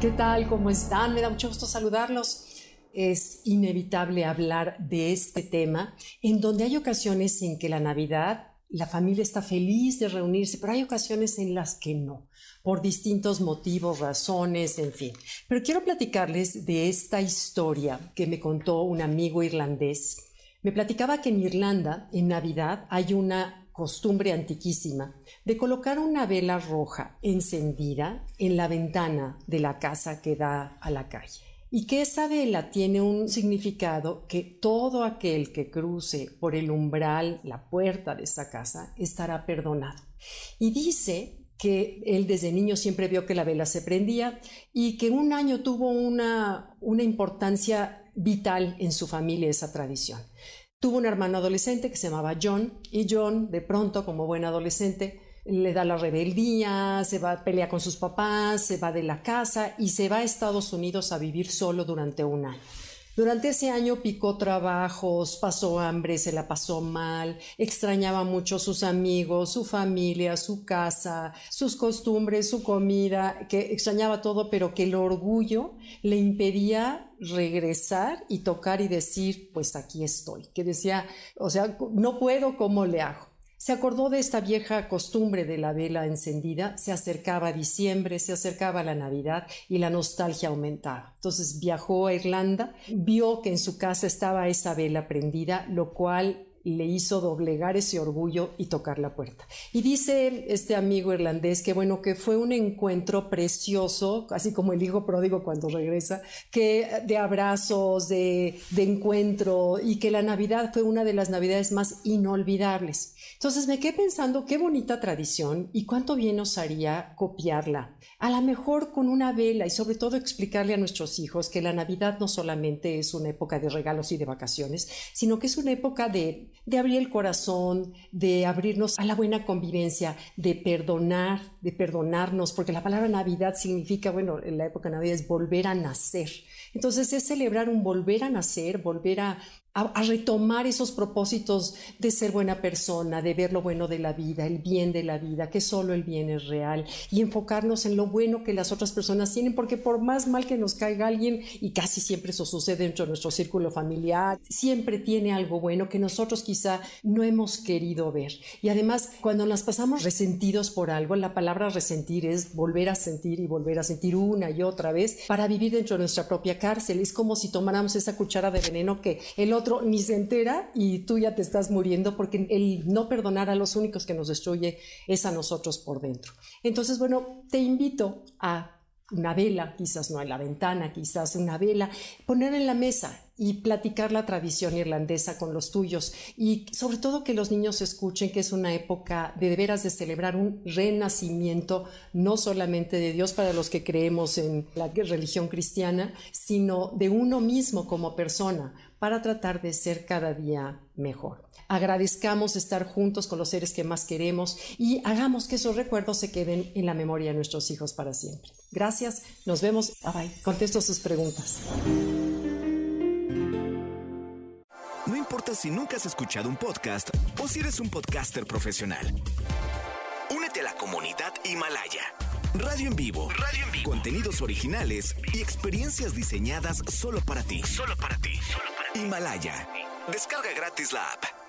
¿Qué tal? ¿Cómo están? Me da mucho gusto saludarlos. Es inevitable hablar de este tema en donde hay ocasiones en que la Navidad la familia está feliz de reunirse, pero hay ocasiones en las que no, por distintos motivos, razones, en fin. Pero quiero platicarles de esta historia que me contó un amigo irlandés. Me platicaba que en Irlanda, en Navidad, hay una costumbre antiquísima de colocar una vela roja encendida en la ventana de la casa que da a la calle y que esa vela tiene un significado que todo aquel que cruce por el umbral, la puerta de esa casa, estará perdonado. Y dice que él desde niño siempre vio que la vela se prendía y que un año tuvo una, una importancia vital en su familia esa tradición. Tuvo un hermano adolescente que se llamaba John y John de pronto como buen adolescente le da la rebeldía, se va a con sus papás, se va de la casa y se va a Estados Unidos a vivir solo durante un año. Durante ese año picó trabajos, pasó hambre, se la pasó mal, extrañaba mucho sus amigos, su familia, su casa, sus costumbres, su comida, que extrañaba todo, pero que el orgullo le impedía regresar y tocar y decir, pues aquí estoy. Que decía, o sea, no puedo, ¿cómo le hago? Se acordó de esta vieja costumbre de la vela encendida, se acercaba diciembre, se acercaba la Navidad y la nostalgia aumentaba. Entonces viajó a Irlanda, vio que en su casa estaba esa vela prendida, lo cual le hizo doblegar ese orgullo y tocar la puerta. Y dice este amigo irlandés que bueno, que fue un encuentro precioso, así como el hijo pródigo cuando regresa, que de abrazos, de, de encuentro y que la Navidad fue una de las Navidades más inolvidables. Entonces me quedé pensando qué bonita tradición y cuánto bien nos haría copiarla. A lo mejor con una vela y sobre todo explicarle a nuestros hijos que la Navidad no solamente es una época de regalos y de vacaciones, sino que es una época de de abrir el corazón, de abrirnos a la buena convivencia, de perdonar, de perdonarnos, porque la palabra Navidad significa, bueno, en la época Navidad es volver a nacer. Entonces es celebrar un volver a nacer, volver a, a, retomar esos propósitos de ser buena persona, de ver lo bueno de la vida, el bien de la vida, que solo el bien es real y enfocarnos en lo bueno que las otras personas tienen, porque por más mal que nos caiga alguien, y casi siempre eso sucede dentro de nuestro círculo familiar, siempre tiene algo bueno que nosotros quizá no hemos querido ver. Y además, cuando nos pasamos resentidos por algo, la palabra resentir es volver a sentir y volver a sentir una y otra vez para vivir dentro de nuestra propia cárcel. Es como si tomáramos esa cuchara de veneno que el ni se entera y tú ya te estás muriendo porque el no perdonar a los únicos que nos destruye es a nosotros por dentro. Entonces, bueno, te invito a una vela, quizás no en la ventana, quizás una vela, poner en la mesa y platicar la tradición irlandesa con los tuyos y sobre todo que los niños escuchen que es una época de, de veras de celebrar un renacimiento no solamente de Dios para los que creemos en la religión cristiana, sino de uno mismo como persona para tratar de ser cada día mejor. Agradezcamos estar juntos con los seres que más queremos y hagamos que esos recuerdos se queden en la memoria de nuestros hijos para siempre. Gracias, nos vemos. Bye bye. Contesto sus preguntas. No importa si nunca has escuchado un podcast o si eres un podcaster profesional. Únete a la comunidad Himalaya. Radio en vivo. Radio en vivo. Contenidos originales y experiencias diseñadas solo para ti. Solo para ti. Solo para ti. Himalaya. Descarga gratis la app.